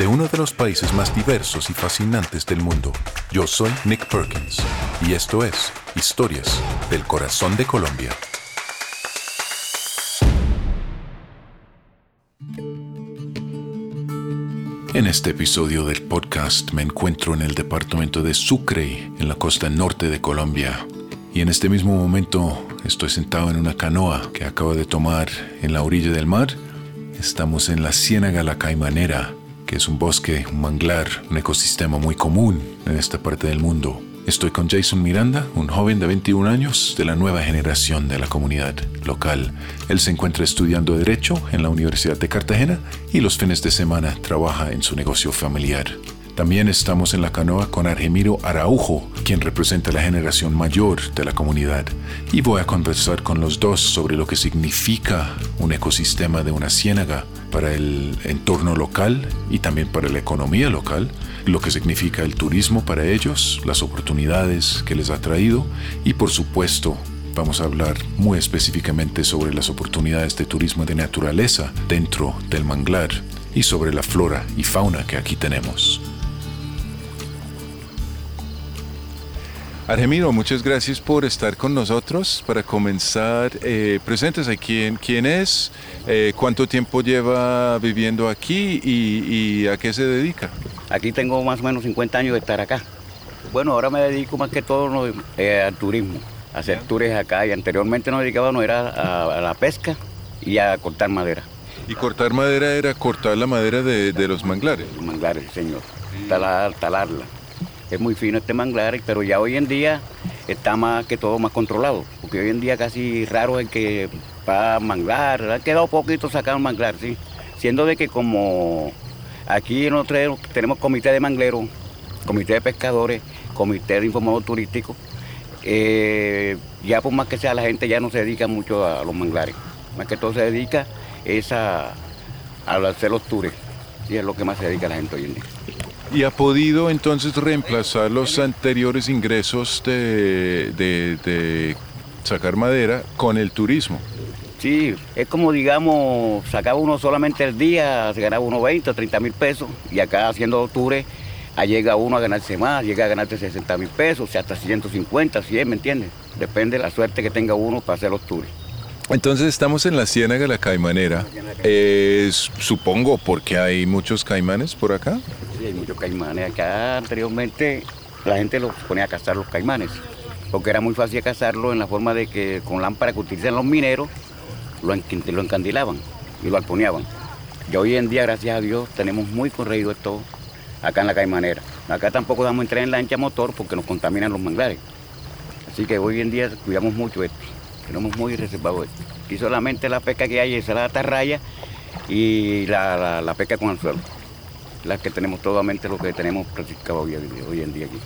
de uno de los países más diversos y fascinantes del mundo. Yo soy Nick Perkins y esto es Historias del Corazón de Colombia. En este episodio del podcast me encuentro en el departamento de Sucre, en la costa norte de Colombia. Y en este mismo momento estoy sentado en una canoa que acabo de tomar en la orilla del mar. Estamos en la Ciénaga La Caimanera, que es un bosque, un manglar, un ecosistema muy común en esta parte del mundo. Estoy con Jason Miranda, un joven de 21 años de la nueva generación de la comunidad local. Él se encuentra estudiando Derecho en la Universidad de Cartagena y los fines de semana trabaja en su negocio familiar. También estamos en la canoa con Argemiro Araujo, quien representa la generación mayor de la comunidad, y voy a conversar con los dos sobre lo que significa un ecosistema de una ciénaga para el entorno local y también para la economía local, lo que significa el turismo para ellos, las oportunidades que les ha traído y por supuesto vamos a hablar muy específicamente sobre las oportunidades de turismo de naturaleza dentro del manglar y sobre la flora y fauna que aquí tenemos. Argemiro, muchas gracias por estar con nosotros. Para comenzar, eh, presentes a quién, quién es, eh, cuánto tiempo lleva viviendo aquí y, a qué se dedica. Aquí tengo más o menos 50 años de estar acá. Bueno, ahora me dedico más que todo eh, al turismo, a hacer tours acá. Y anteriormente nos dedicábamos era a, la pesca y a cortar madera. ¿Y cortar madera era cortar la madera de, los manglares? Los manglares, señor. Talar, talarla es muy fino este manglar, pero ya hoy en día está más que todo más controlado, porque hoy en día casi raro es que va a manglar, ha quedado poquito sacar un manglar, sí, siendo de que como aquí nosotros tenemos comité de mangleros, comité de pescadores, comité de informado turístico, eh, ya por más que sea la gente ya no se dedica mucho a los manglares, más que todo se dedica es a, hacer los tours, y es lo que más se dedica la gente hoy en día. ¿Y ha podido entonces reemplazar los anteriores ingresos de, sacar madera con el turismo? Sí, es como digamos, sacaba uno solamente el día, se ganaba unos 20 o 30 mil pesos, y acá haciendo tours, llega uno a ganarse más, llega a ganarse 60 mil pesos, o sea, hasta 150, 100, ¿me entiendes? Depende de la suerte que tenga uno para hacer los tours. Entonces estamos en la Ciénaga La Caimanera. supongo porque hay muchos caimanes por acá. Muchos caimanes. Acá anteriormente la gente los ponía a cazar los caimanes, porque era muy fácil cazarlo en la forma de que con lámparas que utilizan los mineros, lo, encandilaban y lo alponeaban. Y hoy en día, gracias a Dios, tenemos muy corregido esto acá en la Caimanera. Acá tampoco damos entrar en la ancha motor porque nos contaminan los manglares. Así que hoy en día cuidamos mucho esto tenemos muy reservado esto. Y solamente la pesca que hay es la atarraya y la, pesca con suelo. Las que tenemos totalmente lo que tenemos practicado hoy, hoy en día aquí.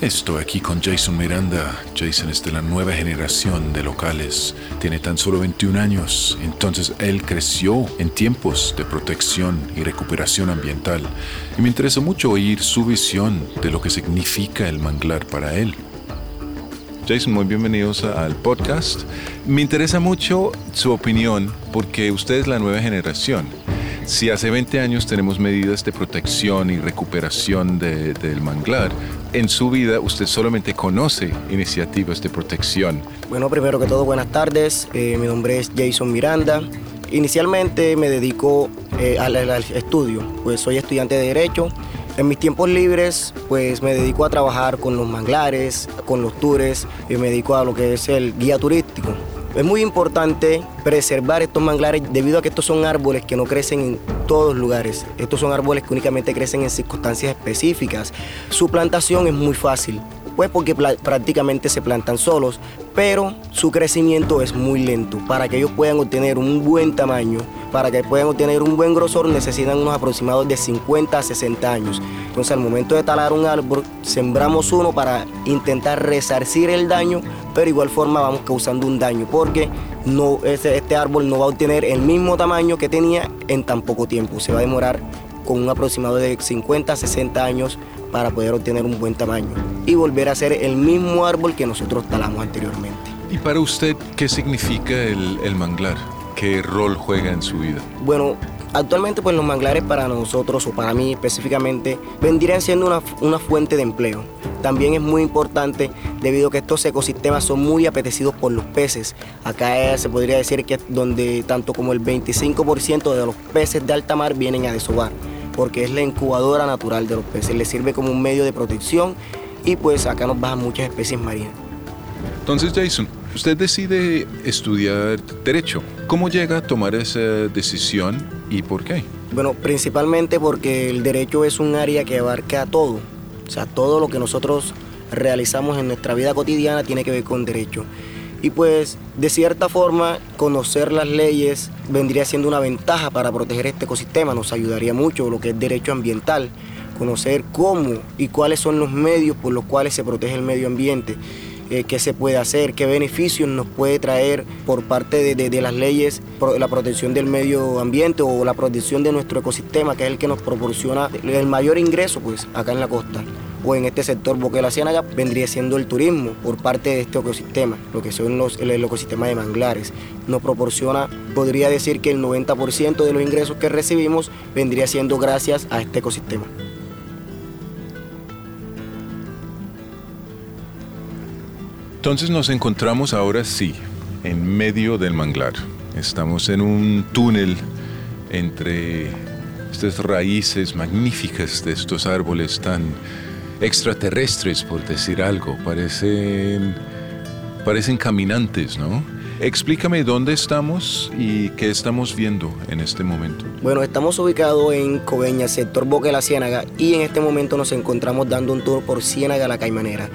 Estoy aquí con Jason Miranda. Jason es de la nueva generación de locales. Tiene tan solo 21 años, entonces él creció en tiempos de protección y recuperación ambiental. Y me interesa mucho oír su visión de lo que significa el manglar para él. Jason, muy bienvenidos al podcast. Me interesa mucho su opinión porque usted es la nueva generación. Si hace 20 años tenemos medidas de protección y recuperación del manglar, en su vida usted solamente conoce iniciativas de protección. Bueno, primero que todo, buenas tardes. Eh, mi nombre es Jason Miranda. Inicialmente me dedico eh, al, al estudio, pues soy estudiante de Derecho en mis tiempos libres, pues me dedico a trabajar con los manglares, con los tours y me dedico a lo que es el guía turístico. Es muy importante preservar estos manglares debido a que estos son árboles que no crecen en todos lugares. Estos son árboles que únicamente crecen en circunstancias específicas. Su plantación es muy fácil pues porque prácticamente se plantan solos, pero su crecimiento es muy lento. Para que ellos puedan obtener un buen tamaño, para que puedan obtener un buen grosor, necesitan unos aproximados de 50 a 60 años. Entonces, al momento de talar un árbol, sembramos uno para intentar resarcir el daño, pero igual forma vamos causando un daño, porque no, este, este árbol no va a obtener el mismo tamaño que tenía en tan poco tiempo. Se va a demorar con un aproximado de 50 a 60 años para poder obtener un buen tamaño y volver a ser el mismo árbol que nosotros talamos anteriormente. ¿Y para usted qué significa el, manglar? ¿Qué rol juega en su vida? Bueno, Actualmente pues los manglares para nosotros o para mí específicamente vendrían siendo una, una, fuente de empleo. También es muy importante debido a que estos ecosistemas son muy apetecidos por los peces. Acá se podría decir que donde tanto como el 25% de los peces de alta mar vienen a desovar porque es la incubadora natural de los peces, le sirve como un medio de protección y pues acá nos bajan muchas especies marinas. Entonces Jason, usted decide estudiar derecho. ¿Cómo llega a tomar esa decisión y por qué? Bueno, principalmente porque el derecho es un área que abarca todo, o sea, todo lo que nosotros realizamos en nuestra vida cotidiana tiene que ver con derecho. Y pues de cierta forma conocer las leyes vendría siendo una ventaja para proteger este ecosistema, nos ayudaría mucho lo que es derecho ambiental, conocer cómo y cuáles son los medios por los cuales se protege el medio ambiente. Eh, qué se puede hacer, qué beneficios nos puede traer por parte de, las leyes la protección del medio ambiente o la protección de nuestro ecosistema, que es el que nos proporciona el mayor ingreso pues acá en la costa o en este sector Boque de la Ciénaga vendría siendo el turismo por parte de este ecosistema, lo que son los, el, ecosistema de manglares. Nos proporciona, podría decir que el 90% de los ingresos que recibimos vendría siendo gracias a este ecosistema. Entonces nos encontramos ahora sí, en medio del manglar. Estamos en un túnel entre estas raíces magníficas de estos árboles tan extraterrestres, por decir algo, parecen, parecen caminantes, ¿no? Explícame dónde estamos y qué estamos viendo en este momento. Bueno, estamos ubicados en Coveña, sector Boca de la Ciénaga, y en este momento nos encontramos dando un tour por Ciénaga la Caimanera.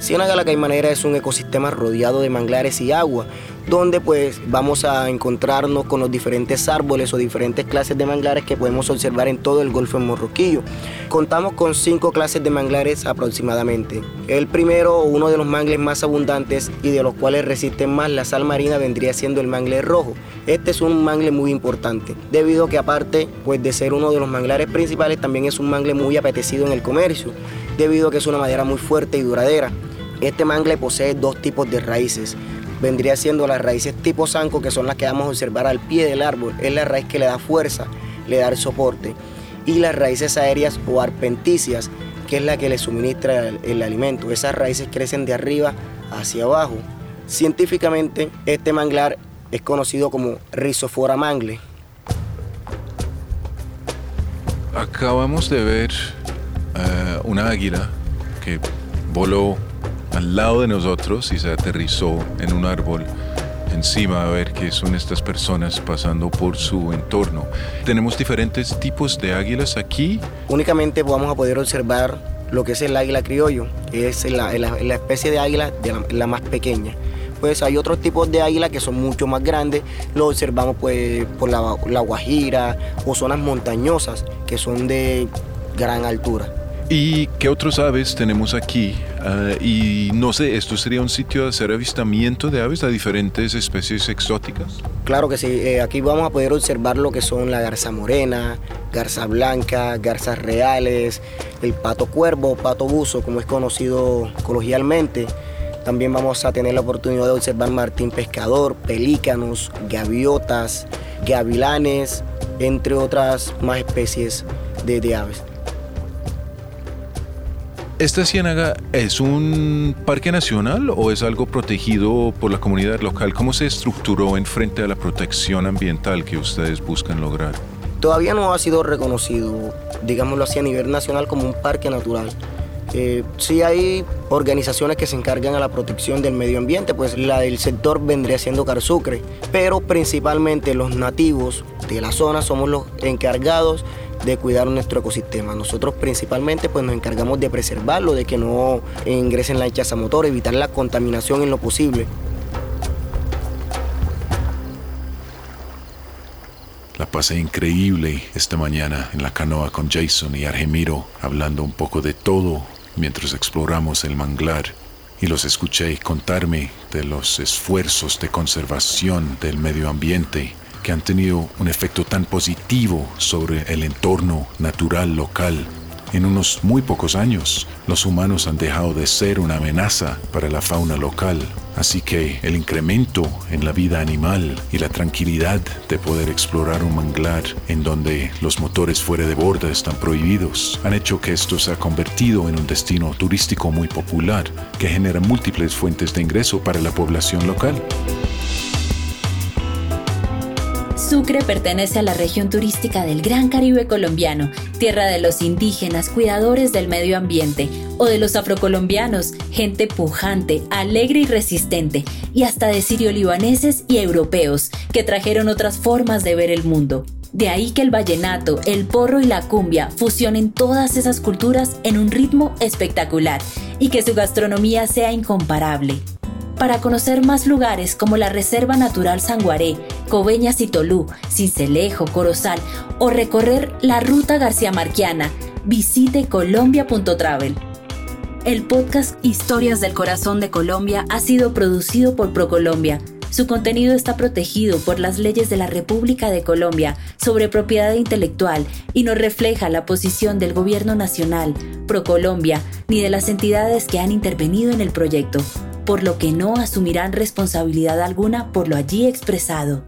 Ciénaga la Caimanera es un ecosistema rodeado de manglares y agua, donde pues vamos a encontrarnos con los diferentes árboles o diferentes clases de manglares que podemos observar en todo el Golfo de Morroquillo. Contamos con cinco clases de manglares aproximadamente. El primero, uno de los mangles más abundantes y de los cuales resisten más la sal marina vendría siendo el mangle rojo. Este es un mangle muy importante, debido a que aparte pues, de ser uno de los manglares principales, también es un mangle muy apetecido en el comercio, debido a que es una madera muy fuerte y duradera. Este mangle posee dos tipos de raíces. Vendría siendo las raíces tipo zanco, que son las que vamos a observar al pie del árbol. Es la raíz que le da fuerza, le da soporte. Y las raíces aéreas o arpenticias, que es la que le suministra el, alimento. Esas raíces crecen de arriba hacia abajo. Científicamente, este manglar es conocido como Rhizopora mangle. Acabamos de ver uh, una águila que voló al lado de nosotros y se aterrizó en un árbol encima a ver qué son estas personas pasando por su entorno. Tenemos diferentes tipos de águilas aquí. Únicamente vamos a poder observar lo que es el águila criollo, que es la, especie de águila de la, más pequeña. Pues hay otros tipos de águila que son mucho más grandes, lo observamos pues por la, la Guajira o zonas montañosas que son de gran altura. ¿Y qué otros aves tenemos aquí? Ah, y no sé, ¿esto sería un sitio de hacer avistamiento de aves a diferentes especies exóticas? Claro que sí, eh, aquí vamos a poder observar lo que son la garza morena, garza blanca, garzas reales, el pato cuervo, pato buzo, como es conocido coloquialmente. También vamos a tener la oportunidad de observar martín pescador, pelícanos, gaviotas, gavilanes, entre otras más especies de, de aves. ¿Esta ciénaga es un parque nacional o es algo protegido por la comunidad local? ¿Cómo se estructuró en frente a la protección ambiental que ustedes buscan lograr? Todavía no ha sido reconocido, digámoslo así, a nivel nacional como un parque natural. Eh, sí hay organizaciones que se encargan a la protección del medio ambiente, pues la del sector vendría siendo Carsucre, pero principalmente los nativos de la zona somos los encargados de cuidar nuestro ecosistema. Nosotros principalmente pues nos encargamos de preservarlo, de que no ingresen lanchas a motor, evitar la contaminación en lo posible. La pasé increíble esta mañana en la canoa con Jason y Argemiro, hablando un poco de todo mientras exploramos el manglar y los escuché contarme de los esfuerzos de conservación del medio ambiente que han tenido un efecto tan positivo sobre el entorno natural local. En unos muy pocos años, los humanos han dejado de ser una amenaza para la fauna local, así que el incremento en la vida animal y la tranquilidad de poder explorar un manglar en donde los motores fuera de borda están prohibidos han hecho que esto se ha convertido en un destino turístico muy popular que genera múltiples fuentes de ingreso para la población local. Sucre pertenece a la región turística del Gran Caribe colombiano, tierra de los indígenas, cuidadores del medio ambiente, o de los afrocolombianos, gente pujante, alegre y resistente, y hasta de sirio-libaneses y europeos, que trajeron otras formas de ver el mundo. De ahí que el vallenato, el porro y la cumbia fusionen todas esas culturas en un ritmo espectacular y que su gastronomía sea incomparable para conocer más lugares como la Reserva Natural Sanguaré, Coveñas y Tolú, Cincelejo, Corozal o recorrer la Ruta García Marquiana, visite colombia.travel. El podcast Historias del Corazón de Colombia ha sido producido por ProColombia. Su contenido está protegido por las leyes de la República de Colombia sobre propiedad intelectual y no refleja la posición del Gobierno Nacional, ProColombia, ni de las entidades que han intervenido en el proyecto por lo que no asumirán responsabilidad alguna por lo allí expresado.